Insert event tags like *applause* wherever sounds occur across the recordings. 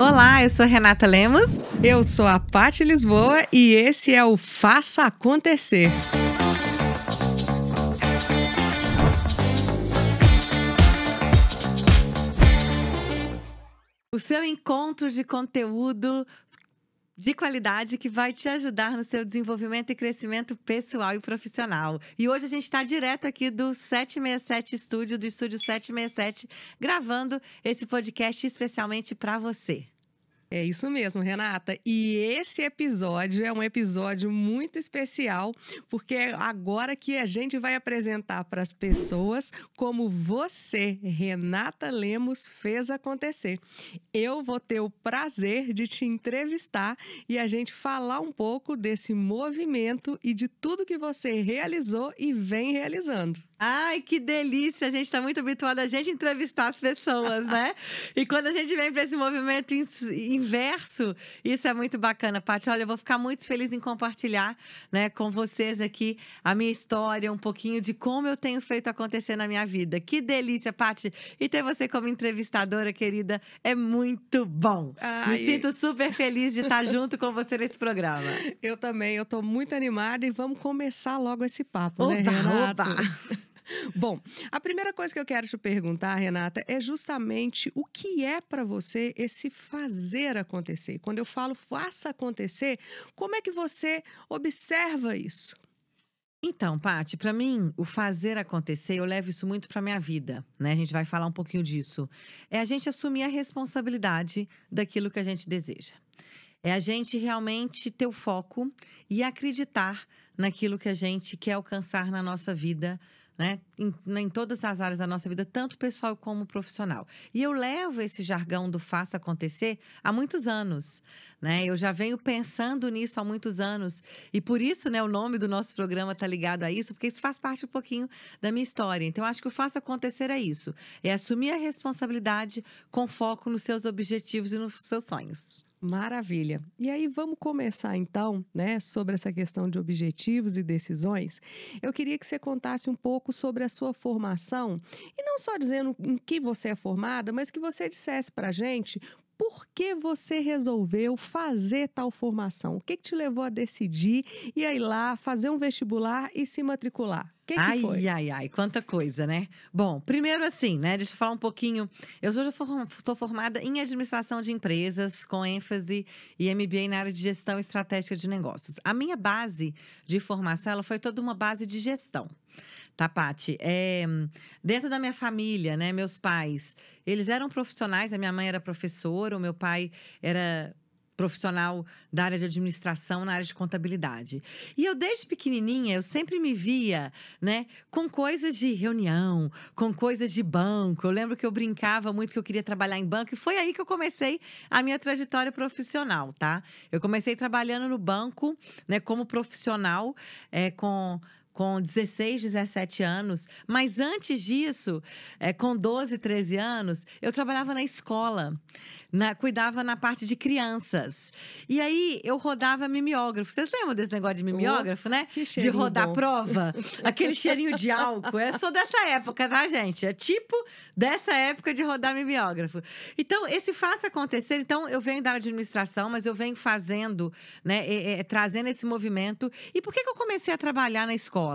Olá, eu sou Renata Lemos. Eu sou a Paty Lisboa e esse é o Faça Acontecer. O seu encontro de conteúdo de qualidade que vai te ajudar no seu desenvolvimento e crescimento pessoal e profissional. E hoje a gente está direto aqui do 767 Estúdio, do Estúdio 767, gravando esse podcast especialmente para você. É isso mesmo, Renata. E esse episódio é um episódio muito especial, porque é agora que a gente vai apresentar para as pessoas como você, Renata Lemos, fez acontecer. Eu vou ter o prazer de te entrevistar e a gente falar um pouco desse movimento e de tudo que você realizou e vem realizando. Ai, que delícia! A gente está muito habituado a gente entrevistar as pessoas, né? *laughs* e quando a gente vem para esse movimento inverso, isso é muito bacana, Paty. Olha, eu vou ficar muito feliz em compartilhar né, com vocês aqui a minha história, um pouquinho de como eu tenho feito acontecer na minha vida. Que delícia, Paty! E ter você como entrevistadora, querida, é muito bom. Ai. Me sinto super feliz de estar junto com você nesse programa. *laughs* Eu também, eu estou muito animada e vamos começar logo esse papo, né, oba, né, Renata? Oba. *laughs* *laughs* Bom, a primeira coisa que eu quero te perguntar, Renata, é justamente o que é para você esse fazer acontecer. Quando eu falo faça acontecer, como é que você observa isso? Então, Pati, para mim, o fazer acontecer, eu levo isso muito para minha vida, né? A gente vai falar um pouquinho disso. É a gente assumir a responsabilidade daquilo que a gente deseja. É a gente realmente ter o foco e acreditar naquilo que a gente quer alcançar na nossa vida né? Em, em, todas as áreas da nossa vida, tanto pessoal como profissional. E eu levo esse jargão do faça acontecer há muitos anos. Né? Eu já venho pensando nisso há muitos anos. E por isso, né, o nome do nosso programa está ligado a isso, porque isso faz parte um pouquinho da minha história. Então, acho que o faça acontecer é isso: é assumir a responsabilidade com foco nos seus objetivos e nos seus sonhos. Maravilha. E aí vamos começar então, né, sobre essa questão de objetivos e decisões. Eu queria que você contasse um pouco sobre a sua formação e não só dizendo em que você é formada, mas que você dissesse para gente por que você resolveu fazer tal formação? O que, que te levou a decidir e aí lá fazer um vestibular e se matricular? Que que ai, foi? ai, ai, quanta coisa, né? Bom, primeiro assim, né? Deixa eu falar um pouquinho. Eu hoje sou formada em administração de empresas, com ênfase e MBA na área de gestão estratégica de negócios. A minha base de formação, ela foi toda uma base de gestão tá, Paty? É, dentro da minha família, né, meus pais, eles eram profissionais, a minha mãe era professora, o meu pai era profissional da área de administração, na área de contabilidade. E eu, desde pequenininha, eu sempre me via, né, com coisas de reunião, com coisas de banco. Eu lembro que eu brincava muito que eu queria trabalhar em banco e foi aí que eu comecei a minha trajetória profissional, tá? Eu comecei trabalhando no banco, né, como profissional, é, com com 16, 17 anos. Mas antes disso, é, com 12, 13 anos, eu trabalhava na escola na, cuidava na parte de crianças. E aí eu rodava mimeógrafo. Vocês lembram desse negócio de mimeógrafo, oh, né? de rodar bom. prova. *laughs* Aquele cheirinho de álcool. Eu sou dessa época, tá, gente? É tipo dessa época de rodar mimeógrafo. Então, esse faça acontecer. Então, eu venho da área de administração, mas eu venho fazendo, né? É, é, trazendo esse movimento. E por que, que eu comecei a trabalhar na escola?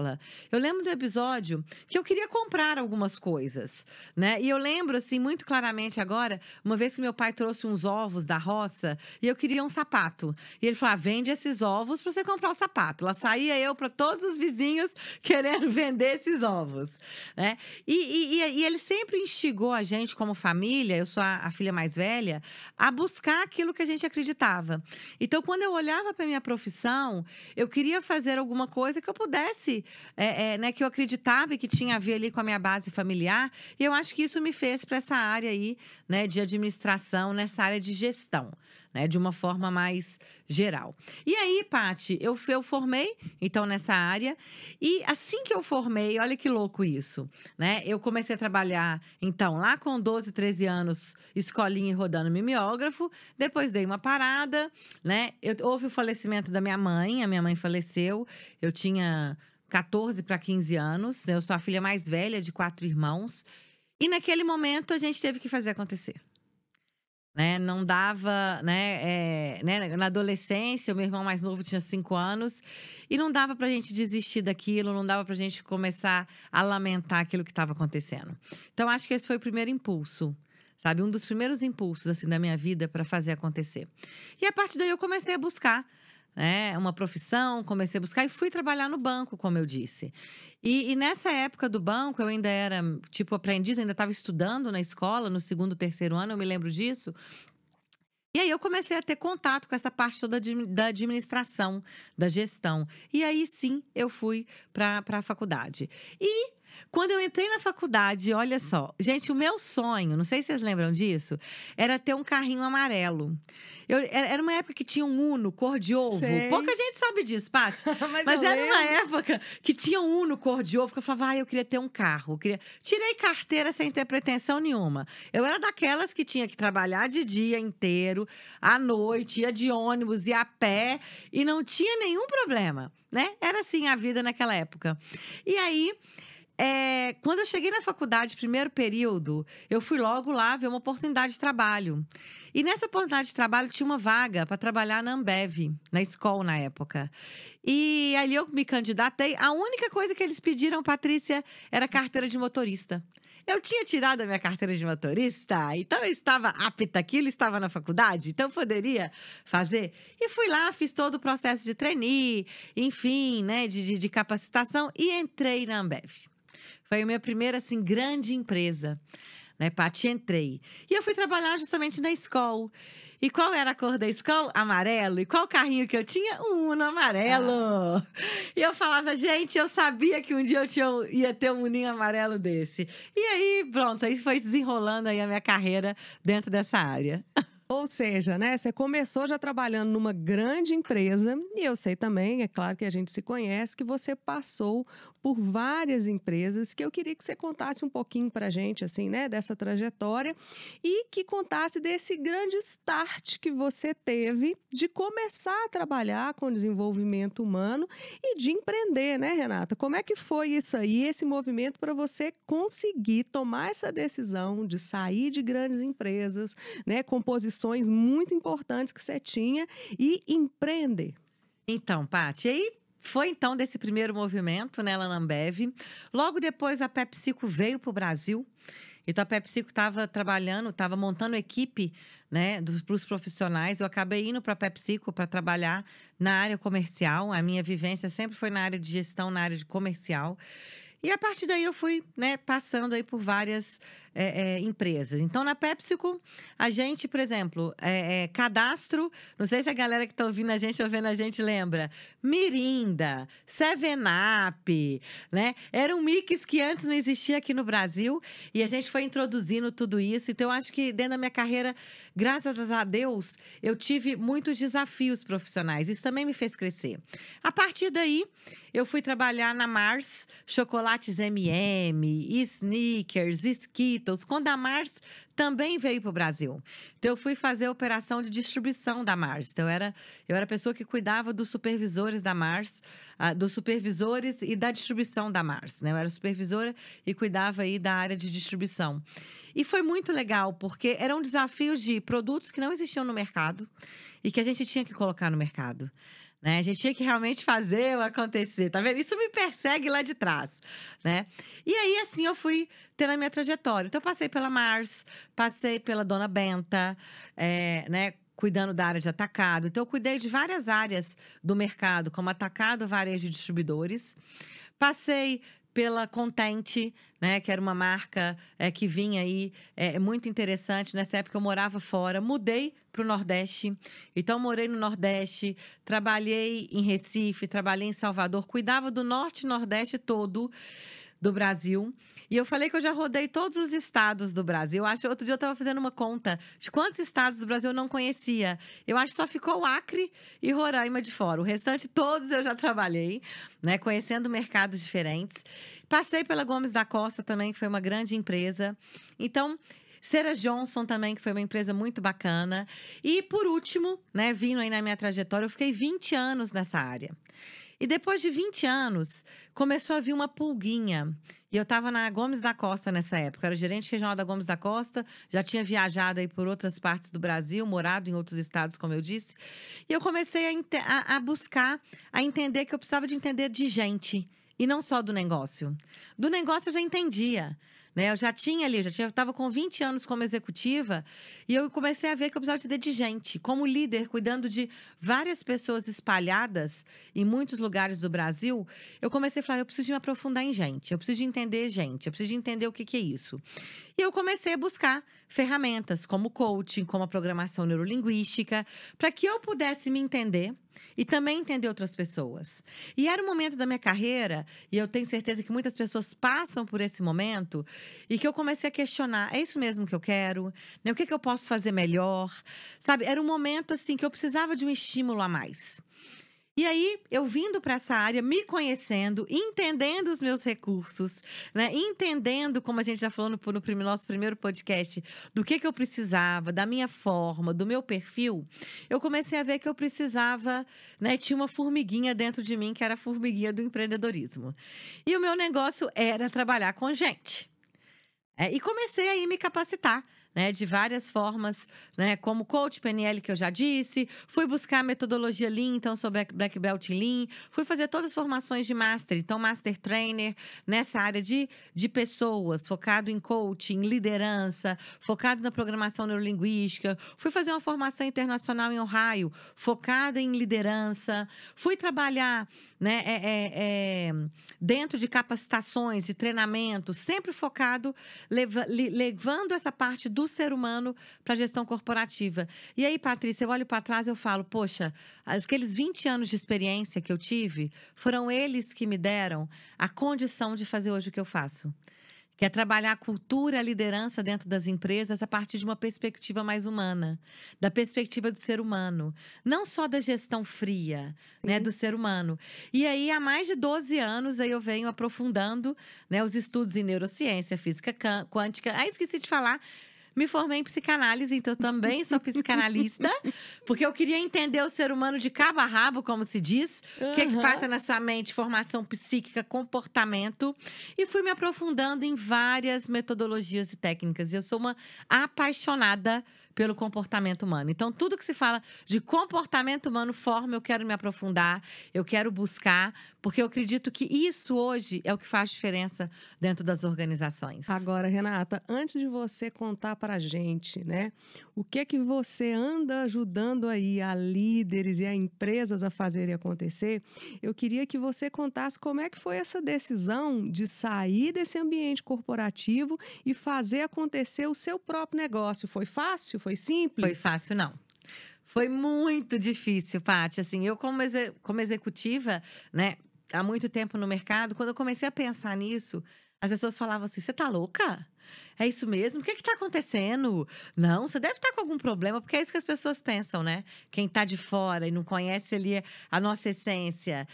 Eu lembro do episódio que eu queria comprar algumas coisas, né? E eu lembro, assim, muito claramente agora, uma vez que meu pai trouxe uns ovos da roça e eu queria um sapato. E ele falou: ah, vende esses ovos para você comprar o sapato. Lá saía eu para todos os vizinhos *laughs* querendo vender esses ovos. Né? E, e, e, ele sempre instigou a gente, como família, eu sou a, a filha mais velha, a buscar aquilo que a gente acreditava. Então, quando eu olhava para minha profissão, eu queria fazer alguma coisa que eu pudesse, é, é, né, que eu acreditava e que tinha a ver ali com a minha base familiar. E eu acho que isso me fez para essa área aí, né, de administração nessa área de gestão, né? De uma forma mais geral. E aí, Pati, eu, eu formei, então, nessa área. E assim que eu formei, olha que louco isso, né? Eu comecei a trabalhar, então, lá com 12, 13 anos, escolinha e rodando mimeógrafo. Depois dei uma parada, né? Eu, houve o falecimento da minha mãe, a minha mãe faleceu. Eu tinha 14 para 15 anos. Eu sou a filha mais velha de quatro irmãos. E naquele momento a gente teve que fazer acontecer. né? Não dava, né, é, né? Na adolescência, o meu irmão mais novo tinha cinco anos e não dava para a gente desistir daquilo, não dava para a gente começar a lamentar aquilo que estava acontecendo. Então, acho que esse foi o primeiro impulso, sabe? Um dos primeiros impulsos assim da minha vida para fazer acontecer. E a partir daí eu comecei a buscar né, uma profissão, comecei a buscar e fui trabalhar no banco, como eu disse. E, e nessa época do banco, eu ainda era, tipo, aprendiz, ainda estava estudando na escola, no segundo, terceiro ano, eu me lembro disso. E aí eu comecei a ter contato com essa parte toda da administração, da gestão. E aí sim eu fui para a faculdade. E quando eu entrei na faculdade, olha só, gente, o meu sonho, não sei se vocês lembram disso, era ter um carrinho amarelo. Eu, era uma época que tinha um Uno cor de ovo. Sei. Pouca gente sabe disso, Paty. *laughs* Mas, Mas era lembro. uma época que tinha um Uno cor de ovo que eu falava, ah, eu queria ter um carro. Eu queria... Tirei carteira sem ter pretensão nenhuma. Eu era daquelas que tinha que trabalhar de dia inteiro, à noite, ia de ônibus, ia a pé, e não tinha nenhum problema, né? Era assim a vida naquela época. E aí. É, quando eu cheguei na faculdade, primeiro período, eu fui logo lá ver uma oportunidade de trabalho. E nessa oportunidade de trabalho tinha uma vaga para trabalhar na Ambev, na escola na época. E ali eu me candidatei. A única coisa que eles pediram, Patrícia, era carteira de motorista. Eu tinha tirado a minha carteira de motorista, então eu estava apta aquilo, estava na faculdade, então poderia fazer. E fui lá, fiz todo o processo de trainee, enfim, né, de, de, de capacitação e entrei na Ambev. Foi a minha primeira, assim, grande empresa. Né, Paty, entrei. E eu fui trabalhar justamente na escola. E qual era a cor da escola? Amarelo. E qual carrinho que eu tinha? Um Uno amarelo. Ah. E eu falava, gente, eu sabia que um dia eu tinha, ia ter um Uninho amarelo desse. E aí, pronto, aí foi desenrolando aí a minha carreira dentro dessa área. *laughs* Ou seja, né, você começou já trabalhando numa grande empresa, e eu sei também, é claro que a gente se conhece, que você passou por várias empresas, que eu queria que você contasse um pouquinho para a gente, assim, né, dessa trajetória e que contasse desse grande start que você teve de começar a trabalhar com desenvolvimento humano e de empreender, né, Renata? Como é que foi isso aí, esse movimento para você conseguir tomar essa decisão de sair de grandes empresas, né, com posições muito importantes que você tinha e empreender? Então, Paty, aí foi então desse primeiro movimento, né, lá na Ambev. Logo depois a PepsiCo veio para o Brasil. Então a PepsiCo estava trabalhando, estava montando equipe, né, para os profissionais. Eu acabei indo para a PepsiCo para trabalhar na área comercial. A minha vivência sempre foi na área de gestão, na área de comercial. E a partir daí eu fui, né, passando aí por várias é, é, empresas. Então, na PepsiCo, a gente, por exemplo, é, é cadastro, não sei se a galera que está ouvindo a gente, ouvindo a gente lembra, Mirinda, Seven Up, né? Era um mix que antes não existia aqui no Brasil e a gente foi introduzindo tudo isso. Então, eu acho que dentro da minha carreira, graças a Deus, eu tive muitos desafios profissionais. Isso também me fez crescer. A partir daí, eu fui trabalhar na Mars, chocolates M&M, Snickers, Skittles, Beatles, quando a Mars também veio para o Brasil. Então, eu fui fazer a operação de distribuição da Mars. Então, eu era, eu era a pessoa que cuidava dos supervisores da Mars, uh, dos supervisores e da distribuição da Mars. Né? Eu era supervisora e cuidava aí da área de distribuição. E foi muito legal, porque eram desafios de produtos que não existiam no mercado e que a gente tinha que colocar no mercado. Né? A gente tinha que realmente fazer acontecer, tá vendo? Isso me persegue lá de trás, né? E aí, assim, eu fui tendo a minha trajetória. Então, eu passei pela Mars, passei pela Dona Benta, é, né? Cuidando da área de atacado. Então, eu cuidei de várias áreas do mercado, como atacado, varejo de distribuidores. Passei pela Contente, né, que era uma marca é, que vinha aí é, muito interessante. Nessa época eu morava fora, mudei para o Nordeste. Então, morei no Nordeste, trabalhei em Recife, trabalhei em Salvador, cuidava do Norte e Nordeste todo do Brasil. E eu falei que eu já rodei todos os estados do Brasil. Eu acho outro dia eu estava fazendo uma conta de quantos estados do Brasil eu não conhecia. Eu acho que só ficou Acre e Roraima de fora. O restante todos eu já trabalhei, né, conhecendo mercados diferentes. Passei pela Gomes da Costa também, que foi uma grande empresa. Então, Cera Johnson também, que foi uma empresa muito bacana. E por último, né, vindo aí na minha trajetória, eu fiquei 20 anos nessa área. E depois de 20 anos, começou a vir uma pulguinha. E eu estava na Gomes da Costa nessa época. Era gerente regional da Gomes da Costa, já tinha viajado aí por outras partes do Brasil, morado em outros estados, como eu disse. E eu comecei a, a, a buscar, a entender que eu precisava de entender de gente. E não só do negócio. Do negócio eu já entendia. Né? Eu já tinha ali, eu já estava com 20 anos como executiva e eu comecei a ver que eu precisava de gente, como líder, cuidando de várias pessoas espalhadas em muitos lugares do Brasil. Eu comecei a falar, eu preciso de me aprofundar em gente, eu preciso de entender gente, eu preciso de entender o que, que é isso. E eu comecei a buscar ferramentas como coaching, como a programação neurolinguística, para que eu pudesse me entender e também entender outras pessoas. E era um momento da minha carreira, e eu tenho certeza que muitas pessoas passam por esse momento, e que eu comecei a questionar: é isso mesmo que eu quero? Né? O que, que eu posso fazer melhor? Sabe? Era um momento assim que eu precisava de um estímulo a mais. E aí, eu vindo para essa área, me conhecendo, entendendo os meus recursos, né? Entendendo, como a gente já falou no, no nosso primeiro podcast, do que, que eu precisava, da minha forma, do meu perfil, eu comecei a ver que eu precisava, né? Tinha uma formiguinha dentro de mim, que era a formiguinha do empreendedorismo. E o meu negócio era trabalhar com gente. É, e comecei aí me capacitar né, de várias formas, né, como coach PNL que eu já disse, fui buscar a metodologia Lean, então sou Black Belt Lean, fui fazer todas as formações de Master, então Master Trainer nessa área de, de pessoas, focado em coaching, liderança, focado na programação neurolinguística, fui fazer uma formação internacional em Ohio, focada em liderança, fui trabalhar né, é, é, é, dentro de capacitações, de treinamento, sempre focado, leva, levando essa parte do ser humano para a gestão corporativa. E aí, Patrícia, eu olho para trás e eu falo, poxa, aqueles 20 anos de experiência que eu tive, foram eles que me deram a condição de fazer hoje o que eu faço que é trabalhar a cultura, a liderança dentro das empresas a partir de uma perspectiva mais humana, da perspectiva do ser humano, não só da gestão fria, né, do ser humano. E aí há mais de 12 anos aí eu venho aprofundando, né, os estudos em neurociência, física quântica. Ah, esqueci de falar, me formei em psicanálise, então também sou psicanalista, *laughs* porque eu queria entender o ser humano de cabo a rabo, como se diz, o uhum. que, é que passa na sua mente, formação psíquica, comportamento, e fui me aprofundando em várias metodologias e técnicas. E eu sou uma apaixonada pelo comportamento humano. Então, tudo que se fala de comportamento humano, forma, eu quero me aprofundar, eu quero buscar, porque eu acredito que isso hoje é o que faz diferença dentro das organizações. Agora, Renata, antes de você contar para a gente, né, o que é que você anda ajudando aí a líderes e a empresas a fazerem acontecer, eu queria que você contasse como é que foi essa decisão de sair desse ambiente corporativo e fazer acontecer o seu próprio negócio. Foi fácil? Foi simples? Foi fácil, não. Foi muito difícil, Paty. Assim, eu como, exe como executiva, né, há muito tempo no mercado, quando eu comecei a pensar nisso, as pessoas falavam assim: "Você tá louca?" É isso mesmo? O que está acontecendo? Não, você deve estar tá com algum problema, porque é isso que as pessoas pensam, né? Quem está de fora e não conhece ali a nossa essência.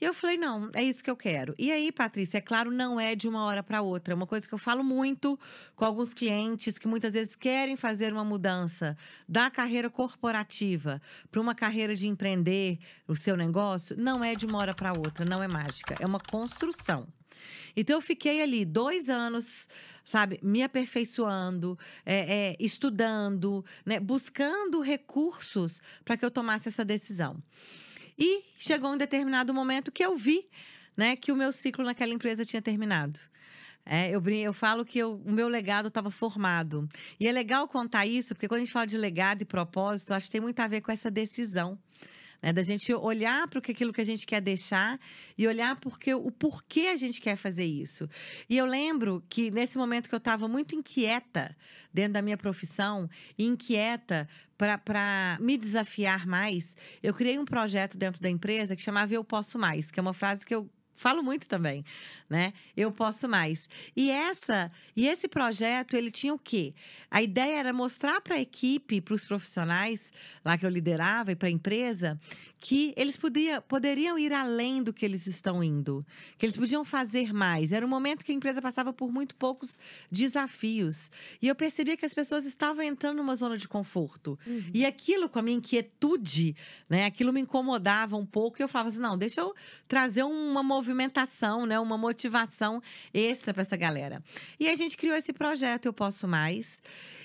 E eu falei, não, é isso que eu quero. E aí, Patrícia, é claro, não é de uma hora para outra. É uma coisa que eu falo muito com alguns clientes que muitas vezes querem fazer uma mudança da carreira corporativa para uma carreira de empreender o seu negócio. Não é de uma hora para outra, não é mágica. É uma construção. Então, eu fiquei ali dois anos, sabe, me aperfeiçoando, é, é, estudando, né, buscando recursos para que eu tomasse essa decisão. E chegou um determinado momento que eu vi né, que o meu ciclo naquela empresa tinha terminado. É, eu, eu falo que eu, o meu legado estava formado. E é legal contar isso, porque quando a gente fala de legado e propósito, acho que tem muito a ver com essa decisão. Né? Da gente olhar para aquilo que a gente quer deixar e olhar porque, o porquê a gente quer fazer isso. E eu lembro que nesse momento que eu estava muito inquieta dentro da minha profissão, inquieta para me desafiar mais, eu criei um projeto dentro da empresa que chamava Eu Posso Mais, que é uma frase que eu falo muito também, né? Eu posso mais. E essa e esse projeto, ele tinha o quê? A ideia era mostrar para a equipe, para os profissionais lá que eu liderava e para a empresa, que eles podia, poderiam ir além do que eles estão indo, que eles podiam fazer mais. Era um momento que a empresa passava por muito poucos desafios. E eu percebia que as pessoas estavam entrando numa zona de conforto. Uhum. E aquilo, com a minha inquietude, né? Aquilo me incomodava um pouco. E eu falava assim: não, deixa eu trazer uma movimentação, né? Uma motivação extra para essa galera. E a gente criou esse projeto Eu Posso Mais.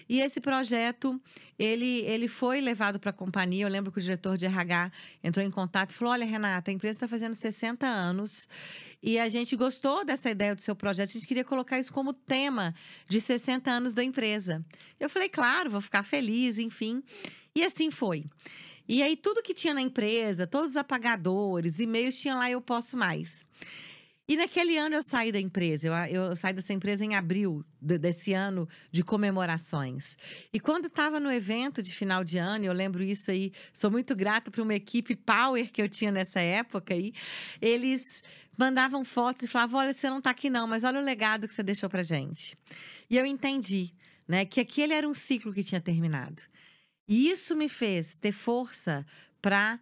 E esse projeto, ele, ele foi levado para a companhia. Eu lembro que o diretor de RH entrou em contato e falou: Olha, Renata, a empresa está fazendo 60 anos e a gente gostou dessa ideia do seu projeto. A gente queria colocar isso como tema de 60 anos da empresa. Eu falei: Claro, vou ficar feliz, enfim. E assim foi. E aí, tudo que tinha na empresa, todos os apagadores, e-mails, tinha lá Eu Posso Mais. E naquele ano eu saí da empresa, eu, eu saí dessa empresa em abril de, desse ano de comemorações. E quando estava no evento de final de ano, eu lembro isso aí, sou muito grata para uma equipe power que eu tinha nessa época aí, eles mandavam fotos e falavam: olha, você não está aqui não, mas olha o legado que você deixou para gente. E eu entendi, né, que aquele era um ciclo que tinha terminado. E isso me fez ter força para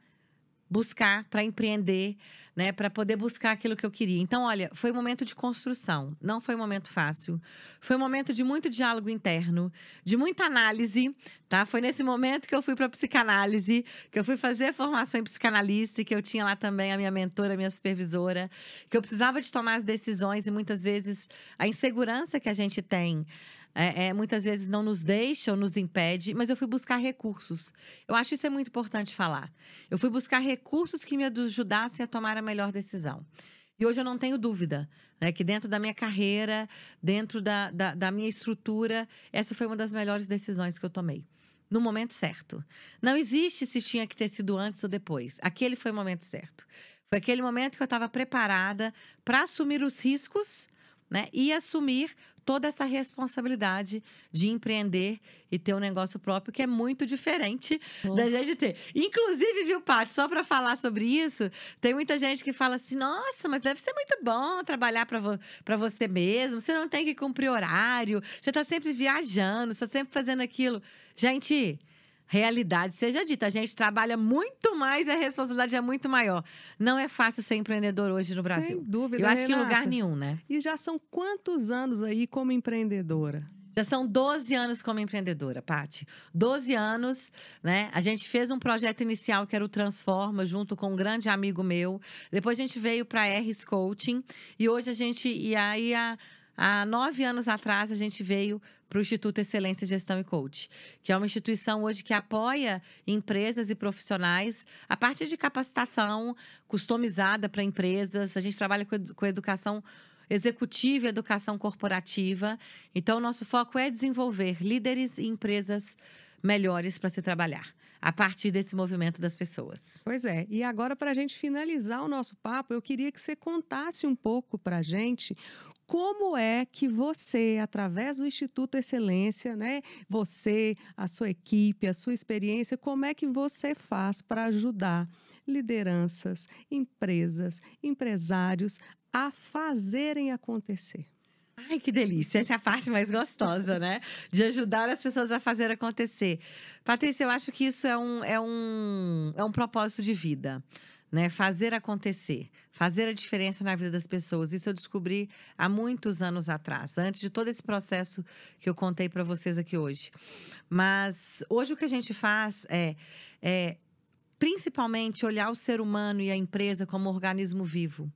buscar, para empreender, né, para poder buscar aquilo que eu queria. Então, olha, foi um momento de construção, não foi um momento fácil. Foi um momento de muito diálogo interno, de muita análise, tá? Foi nesse momento que eu fui para psicanálise, que eu fui fazer a formação em psicanalista, que eu tinha lá também a minha mentora, a minha supervisora, que eu precisava de tomar as decisões e muitas vezes a insegurança que a gente tem é, é, muitas vezes não nos deixa ou nos impede, mas eu fui buscar recursos. Eu acho isso é muito importante falar. Eu fui buscar recursos que me ajudassem a tomar a melhor decisão. E hoje eu não tenho dúvida né, que dentro da minha carreira, dentro da, da, da minha estrutura, essa foi uma das melhores decisões que eu tomei no momento certo. Não existe se tinha que ter sido antes ou depois. Aquele foi o momento certo. Foi aquele momento que eu estava preparada para assumir os riscos né, e assumir toda essa responsabilidade de empreender e ter um negócio próprio que é muito diferente da gente ter. Inclusive, viu, Paty, só para falar sobre isso, tem muita gente que fala assim: nossa, mas deve ser muito bom trabalhar para vo você mesmo, você não tem que cumprir horário, você está sempre viajando, você está sempre fazendo aquilo. Gente, realidade seja dita. A gente trabalha muito mais e a responsabilidade é muito maior. Não é fácil ser empreendedor hoje no Brasil. Sem dúvida. Eu acho Renata. que em lugar nenhum, né? E já são quantos anos aí como empreendedora? Já são 12 anos como empreendedora, Pati. 12 anos, né? A gente fez um projeto inicial que era o Transforma, junto com um grande amigo meu. Depois a gente veio para a RS Coaching. E hoje a gente. E aí, há, há nove anos atrás, a gente veio para o Instituto Excelência Gestão e Coach, que é uma instituição hoje que apoia empresas e profissionais a partir de capacitação customizada para empresas. A gente trabalha com, com educação executiva e educação corporativa. Então, o nosso foco é desenvolver líderes e empresas melhores para se trabalhar a partir desse movimento das pessoas. Pois é. E agora, para a gente finalizar o nosso papo, eu queria que você contasse um pouco para a gente como é que você, através do Instituto Excelência, né, você, a sua equipe, a sua experiência, como é que você faz para ajudar lideranças, empresas, empresários a fazerem acontecer? Ai, que delícia! Essa é a parte mais gostosa, né? De ajudar as pessoas a fazer acontecer. Patrícia, eu acho que isso é um, é um, é um propósito de vida né? Fazer acontecer, fazer a diferença na vida das pessoas. Isso eu descobri há muitos anos atrás, antes de todo esse processo que eu contei para vocês aqui hoje. Mas hoje o que a gente faz é, é principalmente olhar o ser humano e a empresa como um organismo vivo.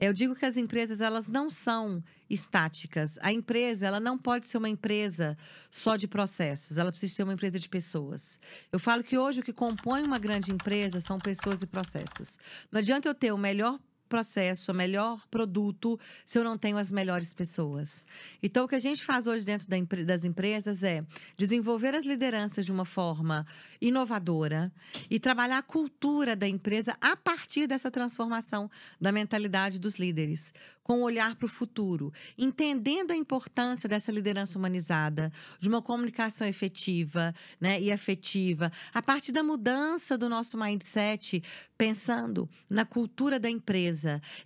Eu digo que as empresas elas não são estáticas. A empresa ela não pode ser uma empresa só de processos. Ela precisa ser uma empresa de pessoas. Eu falo que hoje o que compõe uma grande empresa são pessoas e processos. Não adianta eu ter o melhor processo, o melhor produto, se eu não tenho as melhores pessoas. Então, o que a gente faz hoje dentro das empresas é desenvolver as lideranças de uma forma inovadora e trabalhar a cultura da empresa a partir dessa transformação da mentalidade dos líderes, com o olhar para o futuro, entendendo a importância dessa liderança humanizada, de uma comunicação efetiva né, e afetiva, a partir da mudança do nosso mindset, pensando na cultura da empresa.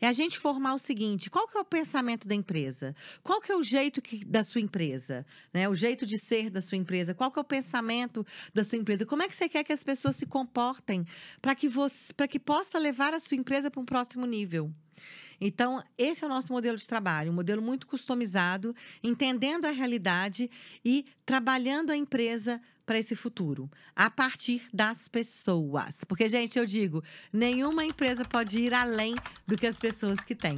É a gente formar o seguinte: qual que é o pensamento da empresa? Qual que é o jeito que, da sua empresa? Né? O jeito de ser da sua empresa? Qual que é o pensamento da sua empresa? Como é que você quer que as pessoas se comportem para que, você, que possa levar a sua empresa para um próximo nível? Então, esse é o nosso modelo de trabalho, um modelo muito customizado, entendendo a realidade e trabalhando a empresa para esse futuro, a partir das pessoas. Porque, gente, eu digo, nenhuma empresa pode ir além do que as pessoas que têm.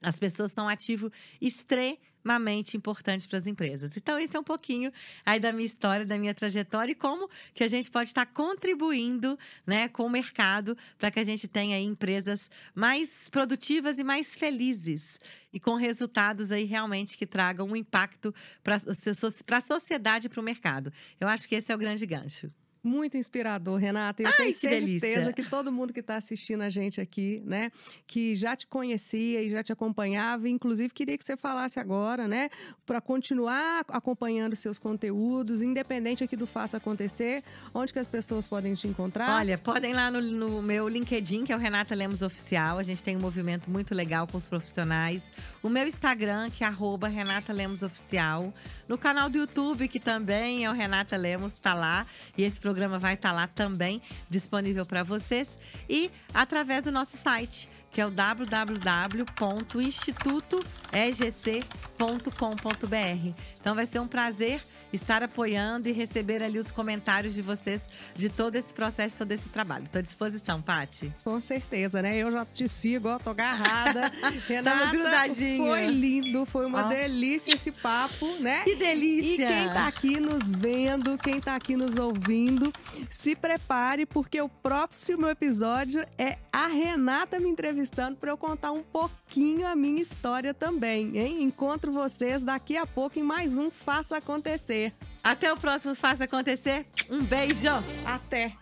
As pessoas são ativo extremamente extremamente importante para as empresas. Então, esse é um pouquinho aí da minha história, da minha trajetória e como que a gente pode estar contribuindo né, com o mercado para que a gente tenha empresas mais produtivas e mais felizes e com resultados aí realmente que tragam um impacto para a sociedade e para o mercado. Eu acho que esse é o grande gancho muito inspirador, Renata. Eu Ai, tenho que certeza delícia. que todo mundo que está assistindo a gente aqui, né, que já te conhecia e já te acompanhava, inclusive queria que você falasse agora, né, para continuar acompanhando seus conteúdos, independente aqui do Faça Acontecer, onde que as pessoas podem te encontrar? Olha, podem ir lá no, no meu LinkedIn, que é o Renata Lemos Oficial. A gente tem um movimento muito legal com os profissionais. O meu Instagram, que é arroba Renata Lemos Oficial. No canal do YouTube, que também é o Renata Lemos, está lá. E esse programa vai estar tá lá também, disponível para vocês. E através do nosso site, que é o www.institutoegc.com.br. Então vai ser um prazer estar apoiando e receber ali os comentários de vocês de todo esse processo, todo esse trabalho. Estou à disposição, Pati. Com certeza, né? Eu já te sigo, ó, tô agarrada. *laughs* Renata, foi lindo, foi uma ó. delícia esse papo, né? Que delícia! E quem tá aqui nos vendo, quem tá aqui nos ouvindo, se prepare porque o próximo episódio é a Renata me entrevistando para eu contar um pouquinho a minha história também, hein? Encontro vocês daqui a pouco em mais um Faça Acontecer. Até o próximo Faça Acontecer. Um beijo. Até.